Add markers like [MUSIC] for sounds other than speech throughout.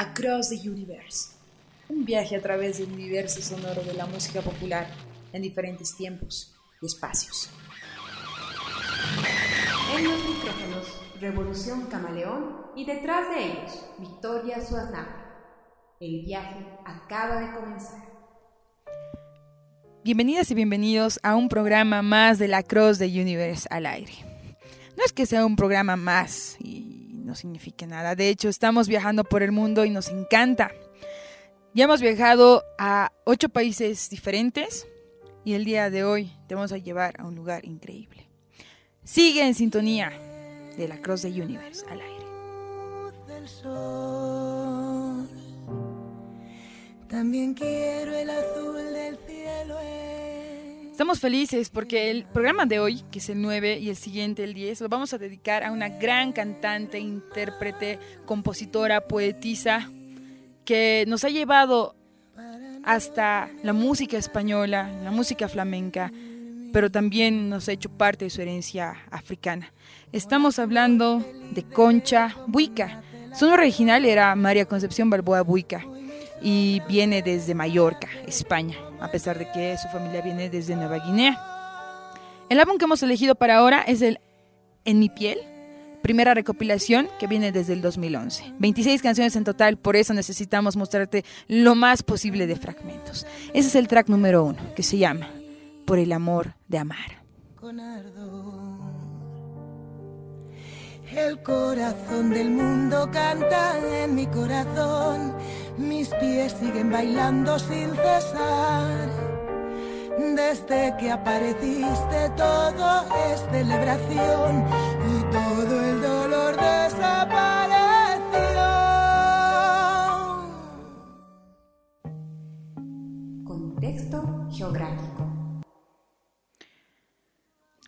Across the Universe. Un viaje a través del universo sonoro de la música popular en diferentes tiempos y espacios. En los micrófonos, Revolución Camaleón y detrás de ellos, Victoria Suaznava. El viaje acaba de comenzar. Bienvenidas y bienvenidos a un programa más de la Cross the Universe al aire. No es que sea un programa más y no signifique nada, de hecho estamos viajando por el mundo y nos encanta. Ya hemos viajado a ocho países diferentes y el día de hoy te vamos a llevar a un lugar increíble. Sigue en sintonía de la Cross the Universe al aire. También quiero el azul del. Estamos felices porque el programa de hoy, que es el 9 y el siguiente el 10, lo vamos a dedicar a una gran cantante, intérprete, compositora, poetisa, que nos ha llevado hasta la música española, la música flamenca, pero también nos ha hecho parte de su herencia africana. Estamos hablando de Concha Buica. Su nombre original era María Concepción Balboa Buica y viene desde Mallorca, España, a pesar de que su familia viene desde Nueva Guinea. El álbum que hemos elegido para ahora es el En mi piel, primera recopilación que viene desde el 2011. 26 canciones en total, por eso necesitamos mostrarte lo más posible de fragmentos. Ese es el track número uno, que se llama Por el amor de amar. El corazón del mundo canta en mi corazón mis pies siguen bailando sin cesar. Desde que apareciste todo es celebración y todo el dolor desapareció. Contexto geográfico.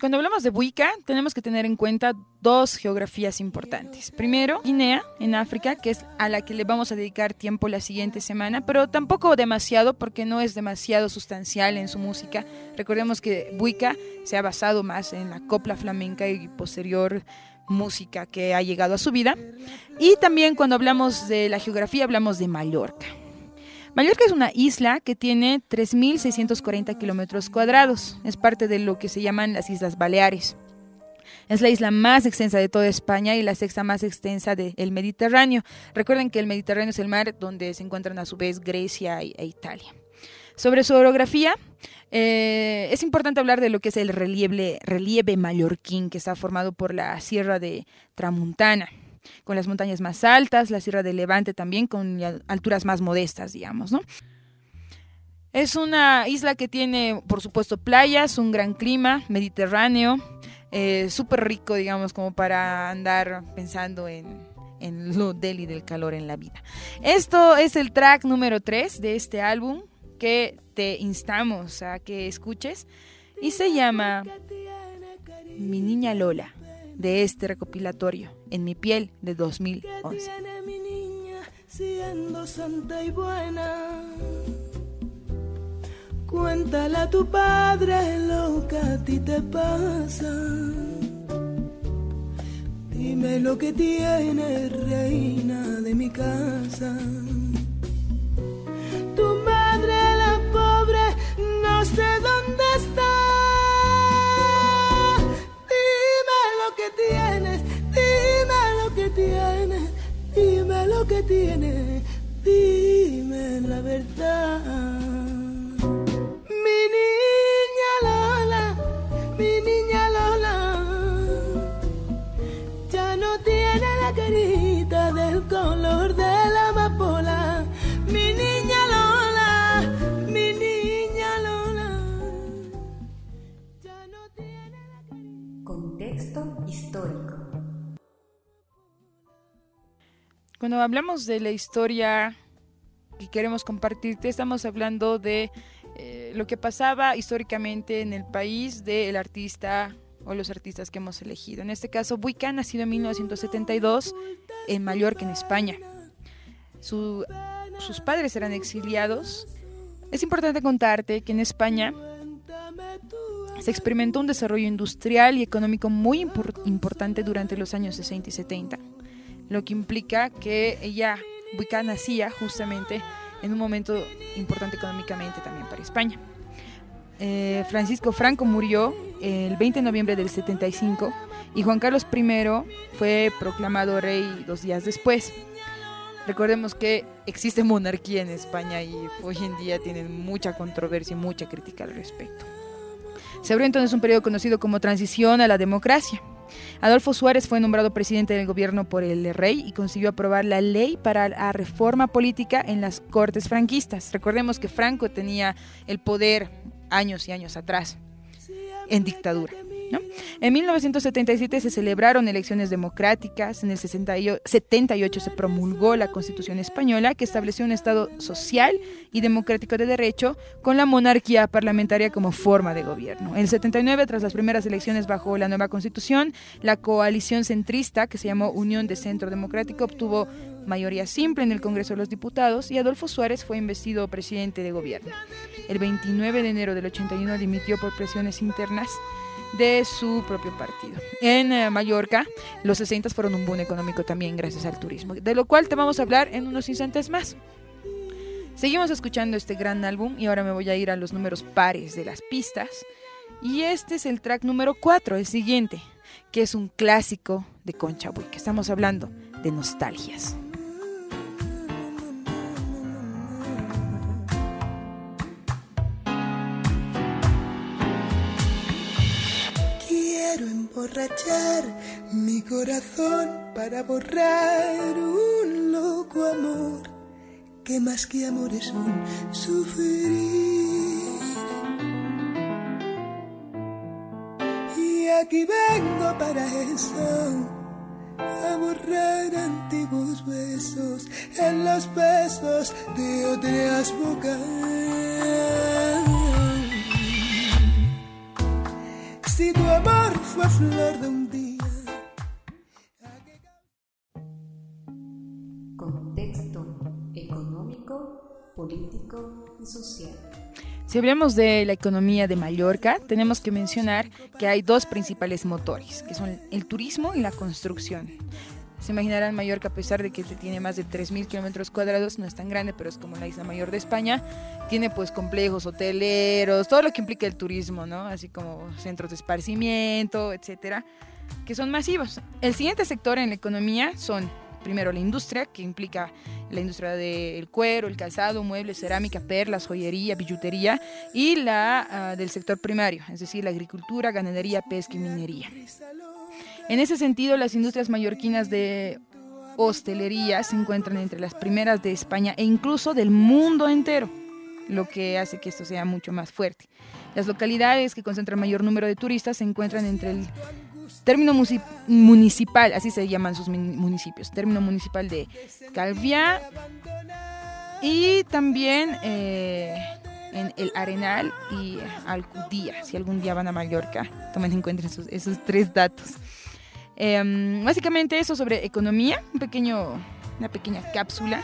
Cuando hablamos de Buica, tenemos que tener en cuenta dos geografías importantes. Primero, Guinea, en África, que es a la que le vamos a dedicar tiempo la siguiente semana, pero tampoco demasiado porque no es demasiado sustancial en su música. Recordemos que Buica se ha basado más en la copla flamenca y posterior música que ha llegado a su vida. Y también cuando hablamos de la geografía, hablamos de Mallorca. Mallorca es una isla que tiene 3.640 kilómetros cuadrados. Es parte de lo que se llaman las Islas Baleares. Es la isla más extensa de toda España y la sexta más extensa del Mediterráneo. Recuerden que el Mediterráneo es el mar donde se encuentran a su vez Grecia e Italia. Sobre su orografía, eh, es importante hablar de lo que es el relieve, relieve mallorquín, que está formado por la Sierra de Tramuntana con las montañas más altas, la Sierra de Levante también con alturas más modestas, digamos, ¿no? Es una isla que tiene, por supuesto, playas, un gran clima mediterráneo, eh, súper rico, digamos, como para andar pensando en, en lo del y del calor en la vida. Esto es el track número 3 de este álbum que te instamos a que escuches y se llama Mi Niña Lola de este recopilatorio en mi piel de 2011. mi niña siendo santa y buena? Cuéntale a tu padre lo que a ti te pasa. Dime lo que tiene reina de mi casa. Cuando hablamos de la historia que queremos compartirte, estamos hablando de eh, lo que pasaba históricamente en el país del artista o los artistas que hemos elegido. En este caso, Buica, nacido en 1972 en Mallorca, en España. Su- sus padres eran exiliados. Es importante contarte que en España se experimentó un desarrollo industrial y económico muy impor- importante durante los años 60 y 70, lo que implica que ella Buica nacía justamente en un momento importante económicamente también para España. Eh, Francisco Franco murió el 20 de noviembre del 75 y Juan Carlos I fue proclamado rey dos días después. Recordemos que existe monarquía en España y hoy en día tienen mucha controversia y mucha crítica al respecto. Se abrió entonces un periodo conocido como transición a la democracia. Adolfo Suárez fue nombrado presidente del gobierno por el rey y consiguió aprobar la ley para la reforma política en las cortes franquistas. Recordemos que Franco tenía el poder años y años atrás, en dictadura. En 1977 se celebraron elecciones democráticas, en el 78 se promulgó la Constitución española que estableció un Estado social y democrático de derecho con la monarquía parlamentaria como forma de gobierno. En el 79, tras las primeras elecciones bajo la nueva Constitución, la coalición centrista, que se llamó Unión de Centro Democrático, obtuvo mayoría simple en el Congreso de los Diputados y Adolfo Suárez fue investido presidente de gobierno. El 29 de enero del 81 dimitió por presiones internas de su propio partido. En eh, Mallorca, los 60 fueron un boom económico también gracias al turismo, de lo cual te vamos a hablar en unos instantes más. Seguimos escuchando este gran álbum y ahora me voy a ir a los números pares de las pistas. Y este es el track número 4, el siguiente, que es un clásico de Concha que Estamos hablando de nostalgias. Emborrachar mi corazón para borrar un loco amor que más que amor es un sufrir. Y aquí vengo para eso, a borrar antiguos besos en los besos de otras bocas. Fue flor de un día. Contexto económico, político y social. Si hablamos de la economía de Mallorca, tenemos que mencionar que hay dos principales motores, que son el turismo y la construcción. Se imaginarán Mallorca, a pesar de que tiene más de 3.000 kilómetros cuadrados, no es tan grande, pero es como la isla mayor de España. Tiene pues complejos hoteleros, todo lo que implica el turismo, ¿no? Así como centros de esparcimiento, etcétera, que son masivos. El siguiente sector en la economía son primero la industria, que implica la industria del cuero, el calzado, muebles, cerámica, perlas, joyería, billutería, y la ah, del sector primario, es decir, la agricultura, ganadería, pesca y minería. En ese sentido, las industrias mallorquinas de hostelería se encuentran entre las primeras de España e incluso del mundo entero, lo que hace que esto sea mucho más fuerte. Las localidades que concentran mayor número de turistas se encuentran entre el término municipal, así se llaman sus municipios, término municipal de Calviá y también eh, en el Arenal y Alcudía. Si algún día van a Mallorca, tomen en cuenta esos tres datos. Em, básicamente eso sobre economía, un pequeño, una pequeña cápsula.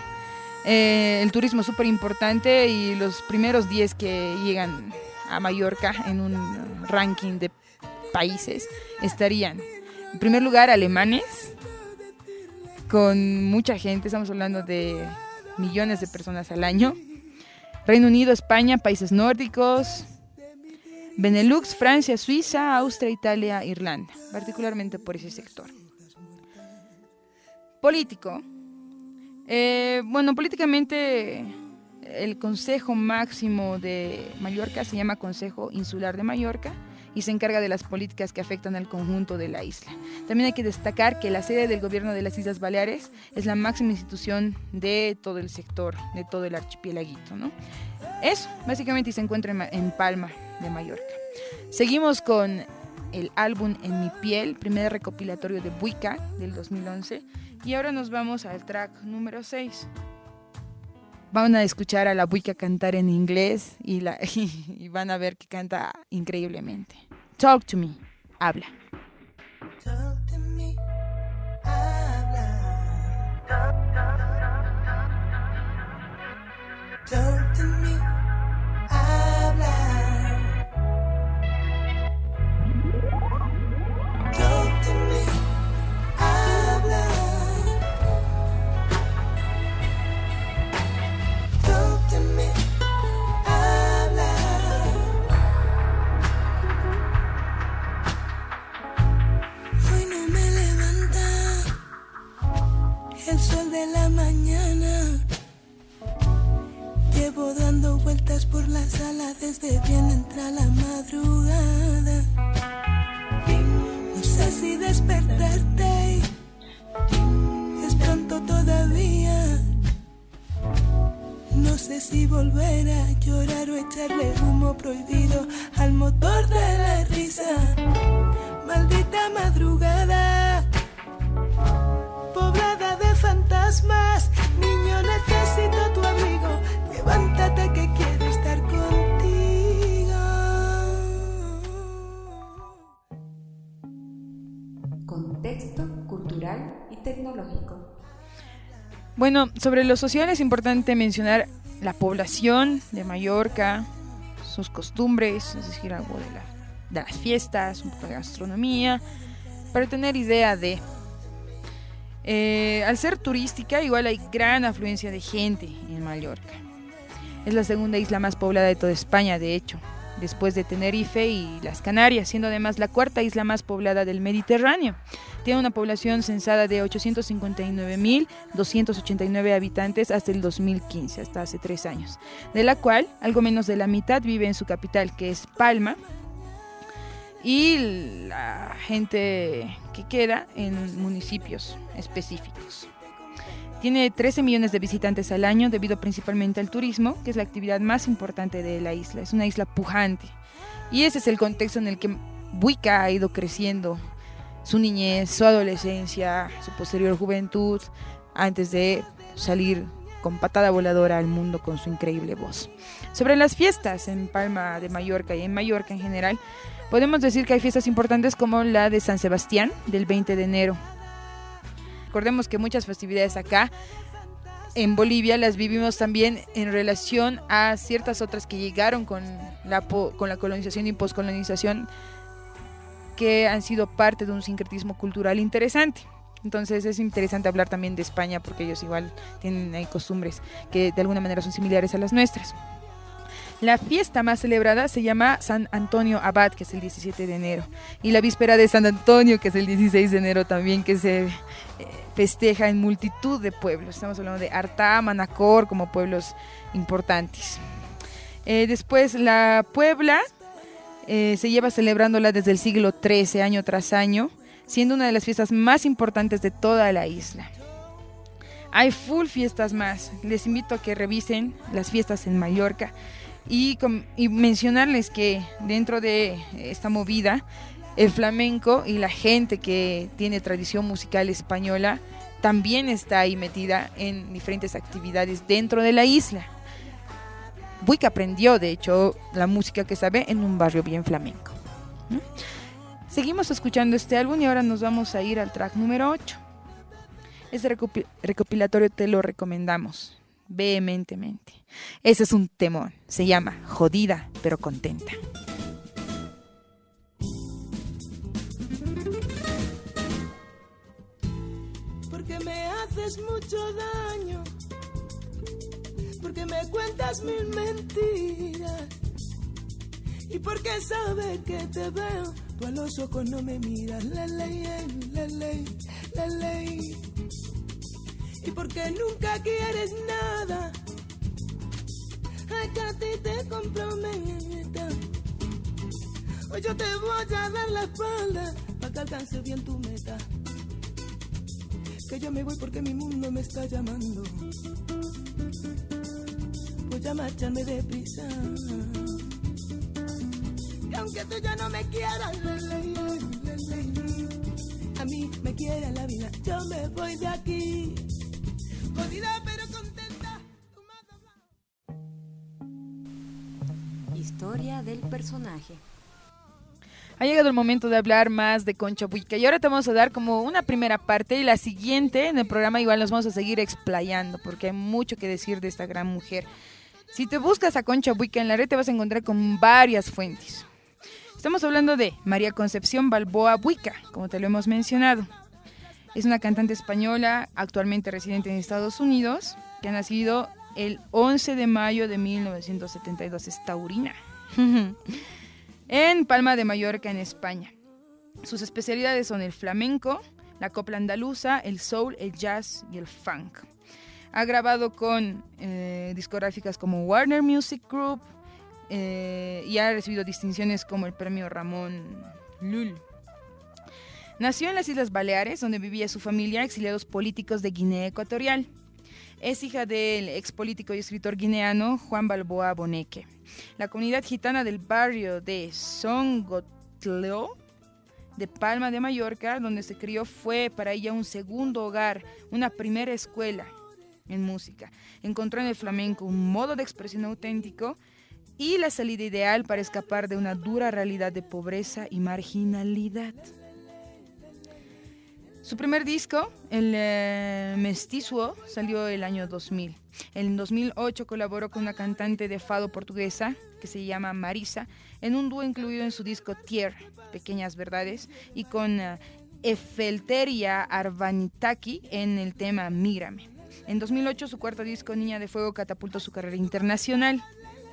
Eh, el turismo es súper importante y los primeros 10 que llegan a Mallorca en un ranking de países estarían, en primer lugar, alemanes, con mucha gente, estamos hablando de millones de personas al año. Reino Unido, España, países nórdicos, Benelux, Francia, Suiza, Austria, Italia, Irlanda, particularmente por ese sector. Político. Eh, bueno, políticamente el Consejo Máximo de Mallorca se llama Consejo Insular de Mallorca y se encarga de las políticas que afectan al conjunto de la isla. También hay que destacar que la sede del gobierno de las Islas Baleares es la máxima institución de todo el sector, de todo el archipiélaguito. ¿no? Eso, básicamente, se encuentra en Palma, de Mallorca. Seguimos con el álbum En mi piel, primer recopilatorio de Buica del 2011. Y ahora nos vamos al track número 6. Van a escuchar a la Buica cantar en inglés y, [LAUGHS] y van a ver que canta increíblemente. Talk to me, habla. Talk to me, motor de la risa. Maldita madrugada, poblada de fantasmas. Niño, necesito tu abrigo. Levántate que quiero estar contigo. Contexto cultural y tecnológico. Bueno, sobre lo social es importante mencionar la población de Mallorca, sus costumbres, es decir, algo de, la, de las fiestas, un poco de gastronomía, para tener idea de... Eh, al ser turística, igual hay gran afluencia de gente en Mallorca. Es la segunda isla más poblada de toda España, de hecho, después de Tenerife y las Canarias, siendo además la cuarta isla más poblada del Mediterráneo. Tiene una población censada de 859.289 habitantes hasta el 2015, hasta hace tres años, de la cual algo menos de la mitad vive en su capital, que es Palma, y la gente que queda en municipios específicos. Tiene 13 millones de visitantes al año debido principalmente al turismo, que es la actividad más importante de la isla. Es una isla pujante. Y ese es el contexto en el que Buica ha ido creciendo su niñez, su adolescencia, su posterior juventud, antes de salir con patada voladora al mundo con su increíble voz. Sobre las fiestas en Palma de Mallorca y en Mallorca en general, podemos decir que hay fiestas importantes como la de San Sebastián del 20 de enero. Recordemos que muchas festividades acá en Bolivia las vivimos también en relación a ciertas otras que llegaron con la, con la colonización y poscolonización que han sido parte de un sincretismo cultural interesante. Entonces es interesante hablar también de España porque ellos igual tienen costumbres que de alguna manera son similares a las nuestras. La fiesta más celebrada se llama San Antonio Abad, que es el 17 de enero, y la víspera de San Antonio, que es el 16 de enero también, que se eh, festeja en multitud de pueblos. Estamos hablando de Artá, Manacor, como pueblos importantes. Eh, después la Puebla eh, se lleva celebrándola desde el siglo XIII, año tras año, siendo una de las fiestas más importantes de toda la isla. Hay full fiestas más. Les invito a que revisen las fiestas en Mallorca. Y, mencionarles que dentro de esta movida, el flamenco y la gente que tiene tradición musical española también está ahí metida en diferentes actividades dentro de la isla. Buick aprendió, de hecho, la música que sabe en un barrio bien flamenco. Seguimos escuchando este álbum y ahora nos vamos a ir al track número 8. Este recopilatorio te lo recomendamos vehementemente. Ese es un temón. Se llama Jodida pero contenta. Porque me haces mucho daño. Porque me cuentas mil mentiras. Y porque sabes que te veo, tú a los ojos no me miras. La ley, la ley, la ley y porque nunca quieres nada. Acá ti te comprometa. Hoy yo te voy a dar la espalda para que alcance bien tu meta. Que yo me voy porque mi mundo me está llamando. Voy a marcharme deprisa. Y aunque tú ya no me quieras, a mí me quiere la vida, yo me voy de aquí pero contenta. Historia del personaje. Ha llegado el momento de hablar más de Concha Buica y ahora te vamos a dar como una primera parte y la siguiente en el programa igual nos vamos a seguir explayando porque hay mucho que decir de esta gran mujer. Si te buscas a Concha Buica en la red te vas a encontrar con varias fuentes. Estamos hablando de María Concepción Balboa Buica, como te lo hemos mencionado. Es una cantante española, actualmente residente en Estados Unidos, que ha nacido el 11 de mayo de 1972. Es taurina. [LAUGHS] en Palma de Mallorca, en España. Sus especialidades son el flamenco, la copla andaluza, el soul, el jazz y el funk. Ha grabado con eh, discográficas como Warner Music Group eh, y ha recibido distinciones como el premio Ramón Lul. Nació en las Islas Baleares, donde vivía su familia, exiliados políticos de Guinea Ecuatorial. Es hija del ex político y escritor guineano Juan Balboa Boneque. La comunidad gitana del barrio de Songotleo de Palma de Mallorca, donde se crió, fue para ella un segundo hogar, una primera escuela en música. Encontró en el flamenco un modo de expresión auténtico y la salida ideal para escapar de una dura realidad de pobreza y marginalidad. Su primer disco, El eh, Mestizo, salió el año 2000. En 2008 colaboró con una cantante de fado portuguesa que se llama Marisa en un dúo incluido en su disco Tier, Pequeñas Verdades, y con uh, Efelteria Arvanitaki en el tema Mírame. En 2008 su cuarto disco Niña de Fuego catapultó su carrera internacional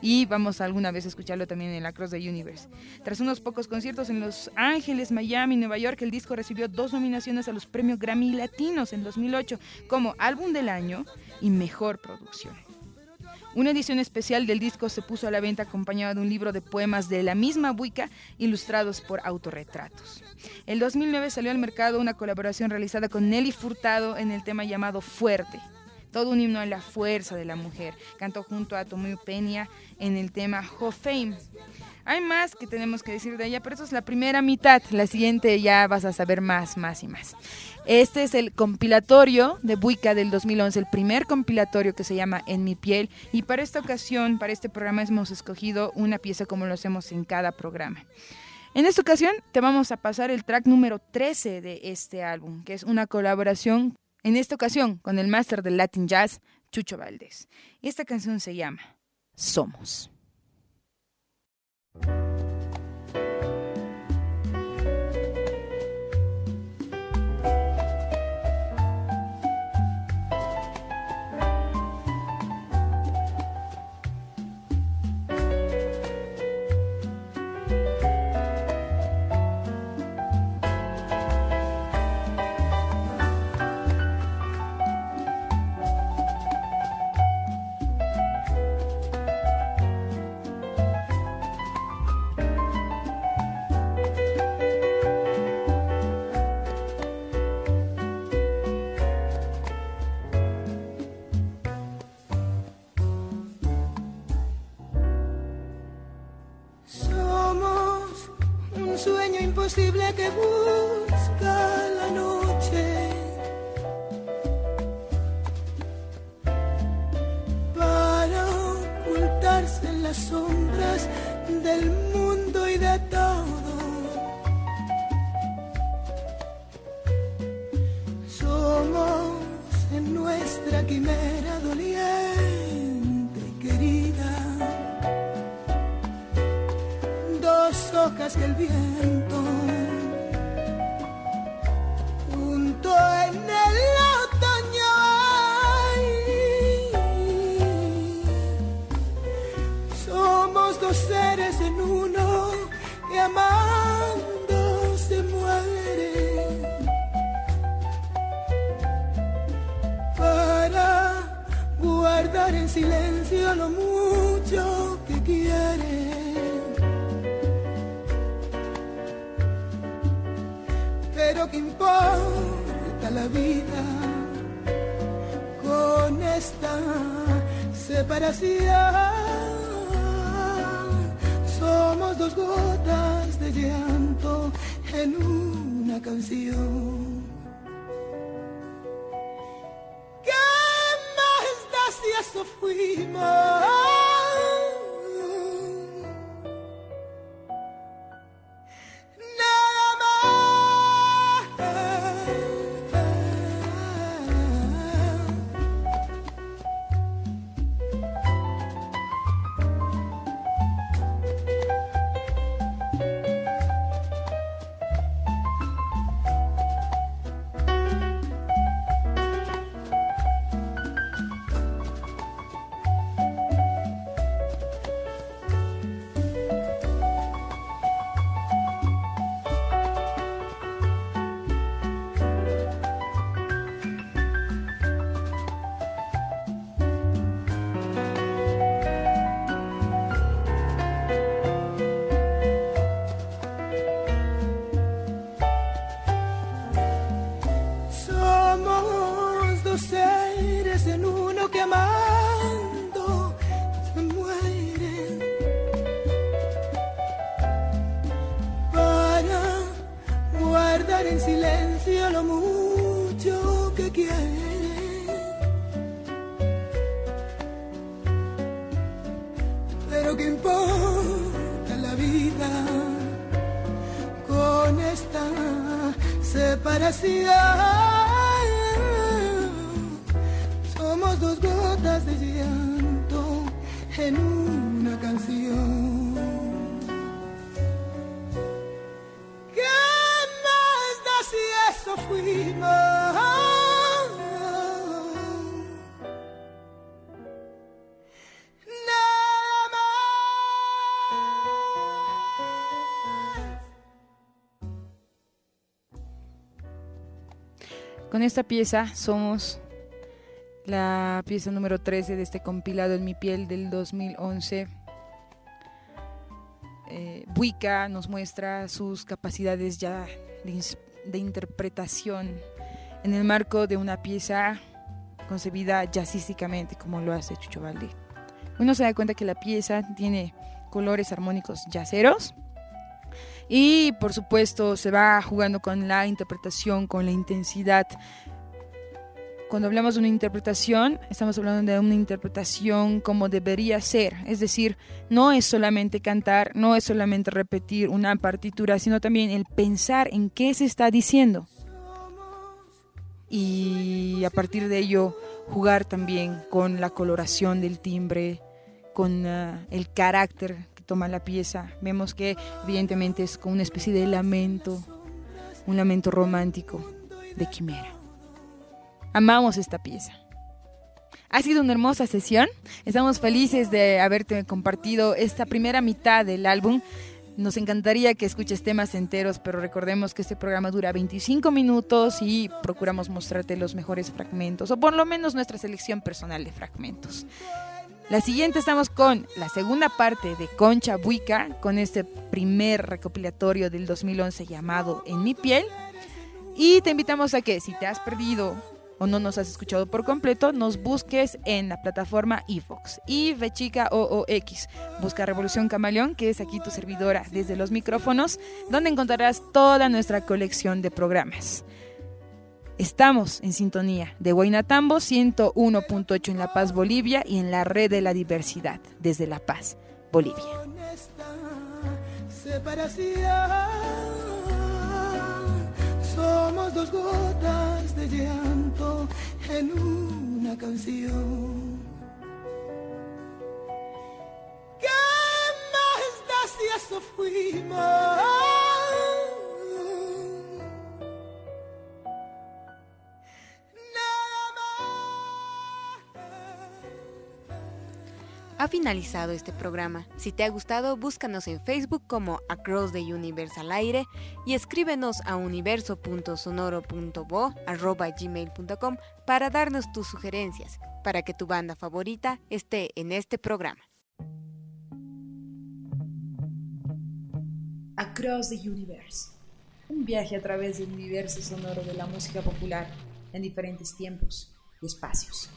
y vamos alguna vez a escucharlo también en la Cross the Universe. Tras unos pocos conciertos en Los Ángeles, Miami Nueva York, el disco recibió dos nominaciones a los premios Grammy Latinos en 2008 como Álbum del Año y Mejor Producción. Una edición especial del disco se puso a la venta acompañada de un libro de poemas de la misma Buica ilustrados por autorretratos. El 2009 salió al mercado una colaboración realizada con Nelly Furtado en el tema llamado Fuerte, todo un himno a la fuerza de la mujer. Cantó junto a Tomoyo Peña en el tema Ho Fame. Hay más que tenemos que decir de ella, pero eso es la primera mitad. La siguiente ya vas a saber más, más y más. Este es el compilatorio de Buica del 2011, el primer compilatorio que se llama En mi piel. Y para esta ocasión, para este programa, hemos escogido una pieza como lo hacemos en cada programa. En esta ocasión te vamos a pasar el track número 13 de este álbum, que es una colaboración, en esta ocasión, con el máster del Latin Jazz, Chucho Valdés. Esta canción se llama Somos. Sombras del mundo y de todo. Guardar en silencio lo mucho que quiere. Pero que importa la vida con esta separación somos dos gotas de llanto en una canción. Da si Somos dos gotas de llanto en una canción. Con esta pieza somos la pieza número 13 de este compilado En mi piel del 2011. Eh, Buica nos muestra sus capacidades ya de, interpretación en el marco de una pieza concebida jazzísticamente como lo hace Chucho Valdé. Uno se da cuenta que la pieza tiene colores armónicos jazzeros y por supuesto se va jugando con la interpretación, con la intensidad cuando hablamos de una interpretación, estamos hablando de una interpretación como debería ser. Es decir, no es solamente cantar, no es solamente repetir una partitura, sino también el pensar en qué se está diciendo. Y a partir de ello, jugar también con la coloración del timbre, con ah, el carácter toma la pieza. Vemos que evidentemente es como una especie de lamento, un lamento romántico de quimera. Amamos esta pieza. Ha sido una hermosa sesión. Estamos felices de haberte compartido esta primera mitad del álbum. Nos encantaría que escuches temas enteros, pero recordemos que este programa dura 25 minutos y procuramos mostrarte los mejores fragmentos, o por lo menos nuestra selección personal de fragmentos. La siguiente estamos con la segunda parte de Concha Buica, con este primer recopilatorio del 2011 llamado En mi piel. Y te invitamos a que si te has perdido o no nos has escuchado por completo, nos busques en la plataforma iVox. chica OOX. Busca Revolución Camaleón, que es aquí tu servidora desde los micrófonos, donde encontrarás toda nuestra colección de programas. Estamos en sintonía de Huaynatambo 101.8 en La Paz, Bolivia y en la red de la diversidad desde La Paz, Bolivia. Somos dos gotas de llanto en una canción. ¿Qué más da si eso fuimos? Ha finalizado este programa. Si te ha gustado, búscanos en Facebook como Across the Universe al aire y escríbenos a universo.sonoro.bo@gmail.com para darnos tus sugerencias, para que tu banda favorita esté en este programa. Across the Universe. Un viaje a través del universo sonoro de la música popular en diferentes tiempos y espacios.